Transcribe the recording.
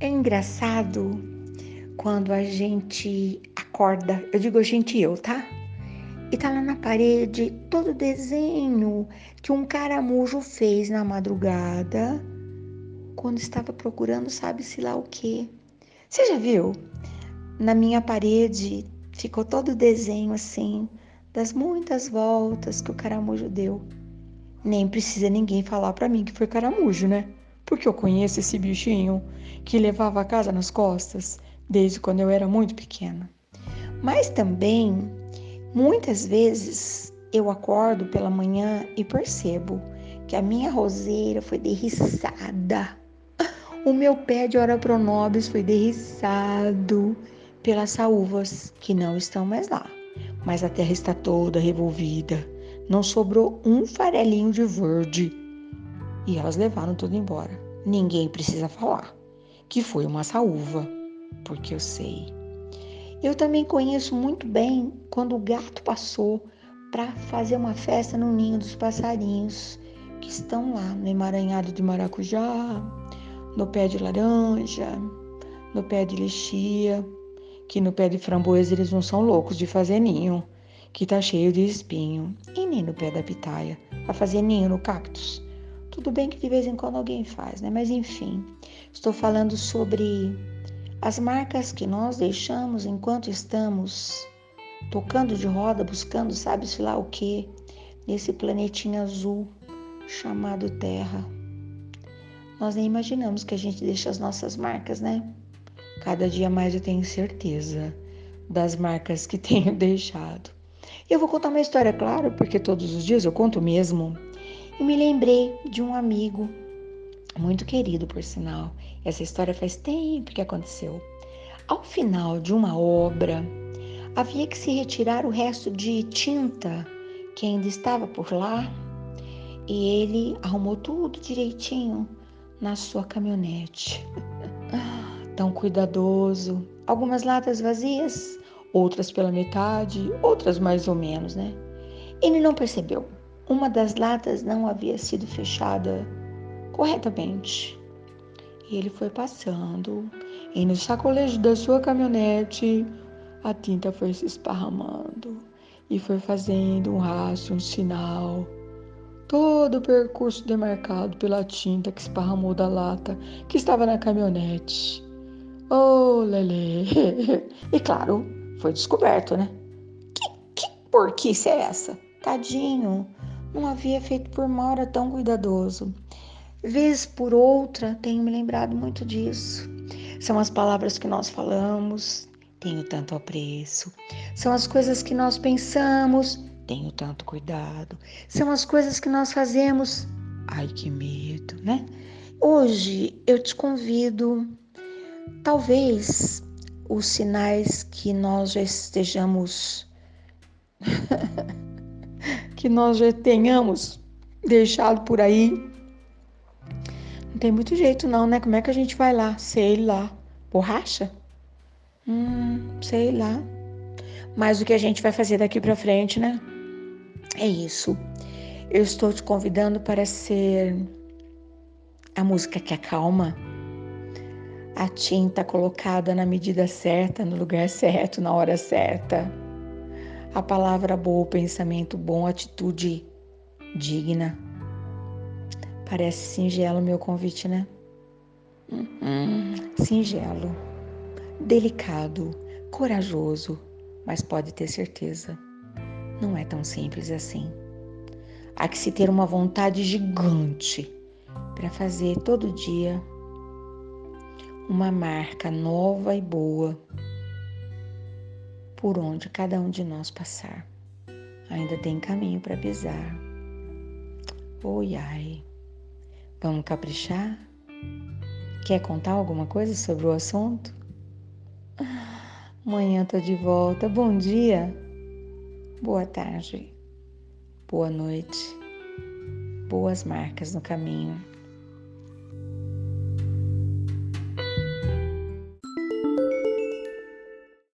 engraçado quando a gente acorda, eu digo a gente eu, tá? E tá lá na parede todo o desenho que um caramujo fez na madrugada quando estava procurando sabe-se lá o quê. Você já viu? Na minha parede ficou todo o desenho assim, das muitas voltas que o caramujo deu. Nem precisa ninguém falar para mim que foi caramujo, né? Porque eu conheço esse bichinho que levava a casa nas costas desde quando eu era muito pequena. Mas também, muitas vezes, eu acordo pela manhã e percebo que a minha roseira foi derriçada o meu pé de ora pronobis foi derriçado pelas saúvas que não estão mais lá. Mas a terra está toda revolvida. Não sobrou um farelinho de verde. E elas levaram tudo embora. Ninguém precisa falar que foi uma saúva, porque eu sei. Eu também conheço muito bem quando o gato passou para fazer uma festa no ninho dos passarinhos que estão lá no emaranhado de maracujá, no pé de laranja, no pé de lixia, que no pé de framboesa eles não são loucos de fazer ninho, que tá cheio de espinho, e nem no pé da pitaia, a fazer ninho no cactus. Tudo bem que de vez em quando alguém faz, né? Mas enfim, estou falando sobre as marcas que nós deixamos enquanto estamos tocando de roda, buscando sabe-se lá o que, nesse planetinho azul chamado Terra. Nós nem imaginamos que a gente deixa as nossas marcas, né? Cada dia mais eu tenho certeza das marcas que tenho deixado. Eu vou contar uma história, claro, porque todos os dias eu conto mesmo. E me lembrei de um amigo muito querido, por sinal. Essa história faz tempo que aconteceu. Ao final de uma obra, havia que se retirar o resto de tinta que ainda estava por lá. E ele arrumou tudo direitinho na sua caminhonete. Tão cuidadoso. Algumas latas vazias, outras pela metade, outras mais ou menos, né? Ele não percebeu. Uma das latas não havia sido fechada corretamente. E ele foi passando, e no sacolejo da sua caminhonete, a tinta foi se esparramando e foi fazendo um rastro, um sinal todo o percurso demarcado pela tinta que esparramou da lata que estava na caminhonete. Oh, Lele! E claro, foi descoberto, né? Que, que porquice é essa? Tadinho, não havia feito por mal, era tão cuidadoso. Vez por outra, tenho me lembrado muito disso. São as palavras que nós falamos, tenho tanto apreço. São as coisas que nós pensamos, tenho tanto cuidado. São as coisas que nós fazemos. Ai, que medo, né? Hoje eu te convido, talvez os sinais que nós já estejamos, que nós já tenhamos deixado por aí. Não tem muito jeito não, né? Como é que a gente vai lá? Sei lá. Borracha? Hum, sei lá. Mas o que a gente vai fazer daqui para frente, né? É isso. Eu estou te convidando para ser a música que acalma, a tinta colocada na medida certa, no lugar certo, na hora certa. A palavra boa, o pensamento bom, atitude digna. Parece singelo meu convite, né? Hum, singelo, delicado, corajoso, mas pode ter certeza não é tão simples assim. Há que se ter uma vontade gigante para fazer todo dia uma marca nova e boa por onde cada um de nós passar. Ainda tem caminho para pisar. Oi, ai. Vamos caprichar? Quer contar alguma coisa sobre o assunto? Amanhã tô de volta. Bom dia boa tarde, boa noite, boas marcas no caminho.